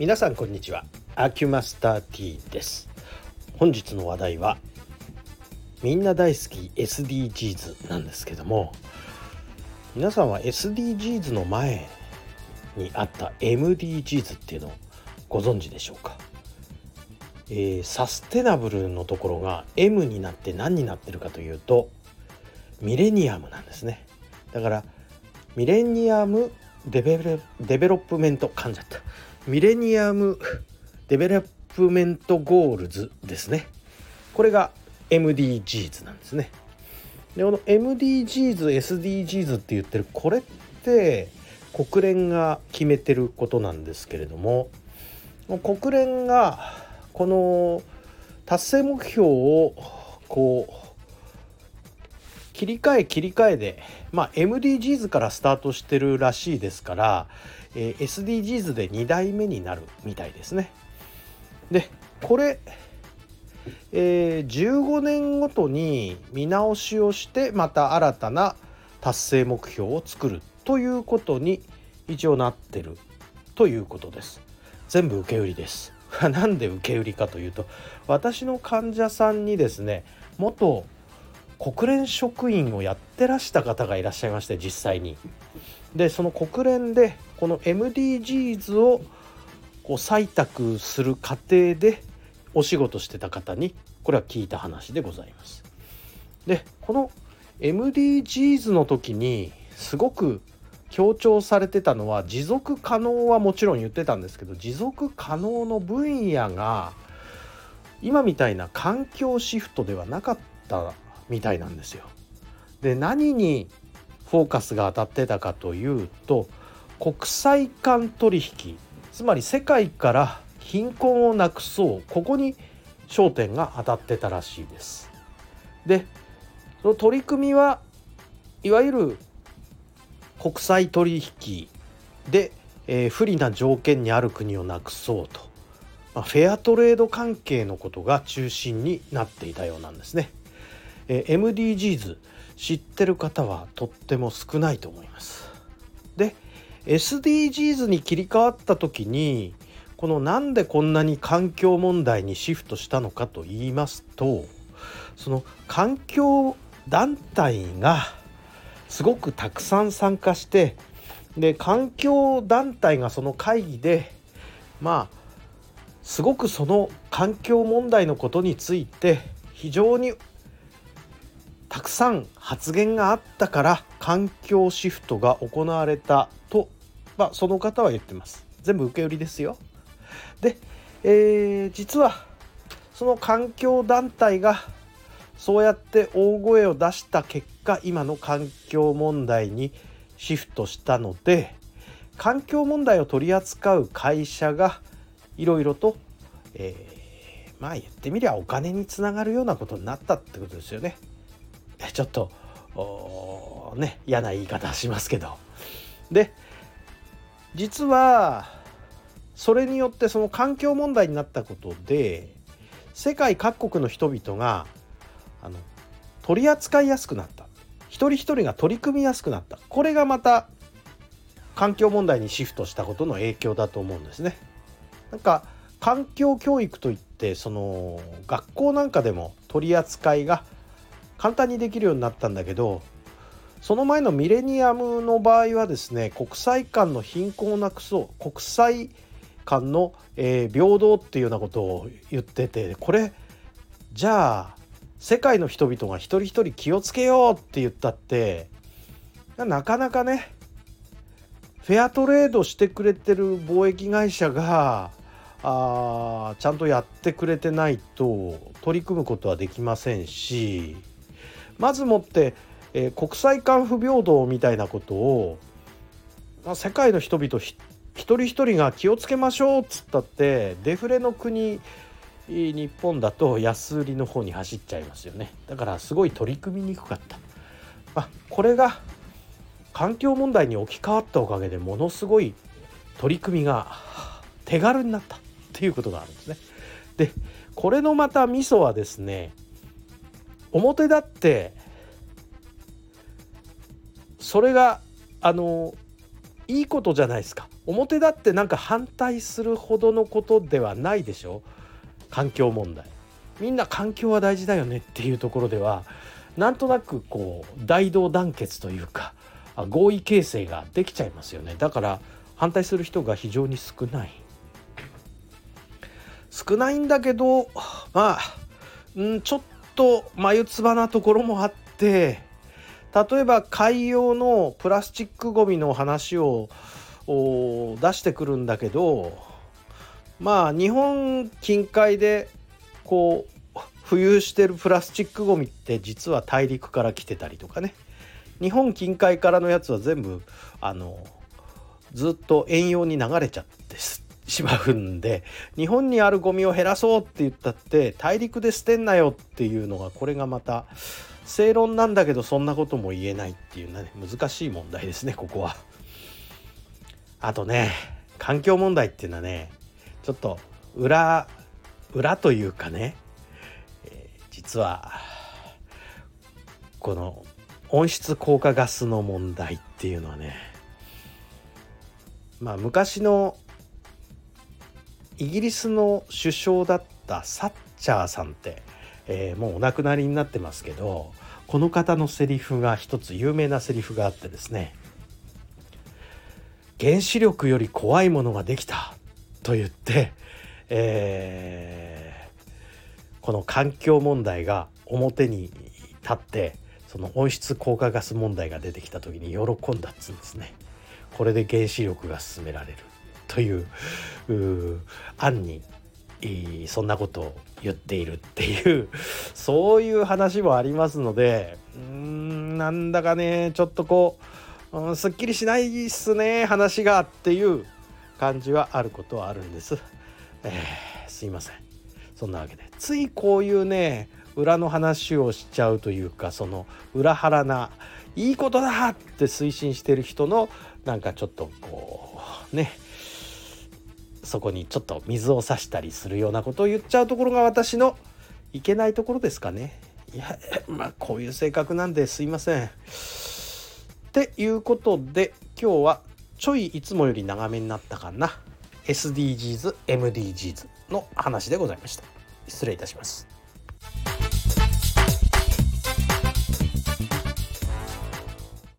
皆さんこんにちは。アキュマスター T です。本日の話題はみんな大好き SDGs なんですけども皆さんは SDGs の前にあった MDGs っていうのをご存知でしょうか、えー、サステナブルのところが M になって何になってるかというとミレニアムなんですね。だからMillennium Development 噛んじゃった Millennium Development Goals ですね。これが MDGs なんですね。でこの MDGs、SDGs って言ってるこれって国連が決めてることなんですけれども国連がこの達成目標をこう切り替え切り替えで、まあ、MDGs からスタートしてるらしいですから、えー、SDGs で2代目になるみたいですね。でこれ、えー、15年ごとに見直しをしてまた新たな達成目標を作るということに一応なってるということです。全部受け売りです。なんで受け売りかというと私の患者さんにですね元国連職員をやってらした方がいらっしゃいまして実際に。でその国連でこの MDGs をこう採択する過程でお仕事してた方にこれは聞いた話でございます。でこの MDGs の時にすごく強調されてたのは持続可能はもちろん言ってたんですけど持続可能の分野が今みたいな環境シフトではなかったみたいなんですよ。で何にフォーカスが当たってたかというと国際間取引つまり世界から貧困をなくそうここに焦点が当たってたらしいです。でその取り組みはいわゆる国際取引で、えー、不利な条件にある国をなくそうと、まあ、フェアトレード関係のことが中心になっていたようなんですね。え MDGs 知ってる方はとっても少ないと思います。で SDGs に切り替わった時にこのなんでこんなに環境問題にシフトしたのかと言いますとその環境団体がすごくたくさん参加してで環境団体がその会議でまあすごくその環境問題のことについて非常にたくさん発言があったから環境シフトが行われたと、まあ、その方は言ってます全部受け売りですよで、えー、実はその環境団体がそうやって大声を出した結果今の環境問題にシフトしたので環境問題を取り扱う会社がいろいろと、えー、まあ言ってみりゃお金につながるようなことになったってことですよね。ちょっとね嫌な言い方しますけど。で実はそれによってその環境問題になったことで世界各国の人々があの取り扱いやすくなった。一人一人が取り組みやすくなった。これがまた環境問題にシフトしたことの影響だと思うんですね。なんか環境教育といってその学校なんかでも取り扱いが簡単にできるようになったんだけどその前のミレニアムの場合はですね国際間の貧困をなくそう国際間の、えー、平等っていうようなことを言っててこれじゃあ世界の人々が一人一人気をつけようって言ったってなかなかねフェアトレードしてくれてる貿易会社があちゃんとやってくれてないと取り組むことはできませんしまずもって、えー、国際間不平等みたいなことを、まあ、世界の人々一人一人が気をつけましょうっつったってデフレの国日本だと安売りの方に走っちゃいますよね。だからすごい取り組みにくかった、まあ、これが環境問題に置き換わったおかげでものすごい取り組みが手軽になったっていうことがあるんですね。でこれのまたミソはですね表立ってそれがあのいいことじゃないですか。表だってなんか反対するほどのことではないでしょ。環境問題。みんな環境は大事だよねっていうところではなんとなくこう大同団結というか合意形成ができちゃいますよね。だから反対する人が非常に少ない。少ないんだけどまあ、うん、ちょっと眉唾なところもあって例えば海洋のプラスチックごみの話を出してくるんだけどまあ日本近海でこう浮遊してるプラスチックごみって実は大陸から来てたりとかね。日本近海からのやつは全部あのずっと遠洋に流れちゃってしまうんで日本にあるゴミを減らそうって言ったって大陸で捨てんなよっていうのがこれがまた正論なんだけどそんなことも言えないっていうね難しい問題ですねここは。あとね環境問題っていうのはねちょっと裏裏というかね、えー、実はこの温室効果ガスの問題っていうのはねまあ昔のイギリスの首相だったサッチャーさんって、えー、もうお亡くなりになってますけどこの方のセリフが一つ有名なセリフがあってですね原子力より怖いものができたと言って、えー、この環境問題が表に立ってその温室効果ガス問題が出てきた時に喜んだっつうんですね。これで原子力が進められるという案にそんなことを言っているっていうそういう話もありますのでうんなんだかねちょっとこう、うん、すっきりしないっすね話がっていう感じはあることはあるんです。えー、すいませんそんなわけでついこういうね裏の話をしちゃうというかその裏腹ないいことだって推進してる人のなんかちょっとこうねそこにちょっと水を差したりするようなことを言っちゃうところが私のいけないところですかね。いや まあこういう性格なんですいません。っていうことで今日はちょいいつもより長めになったかな SDGs、MDGs の話でございました。失礼いたします。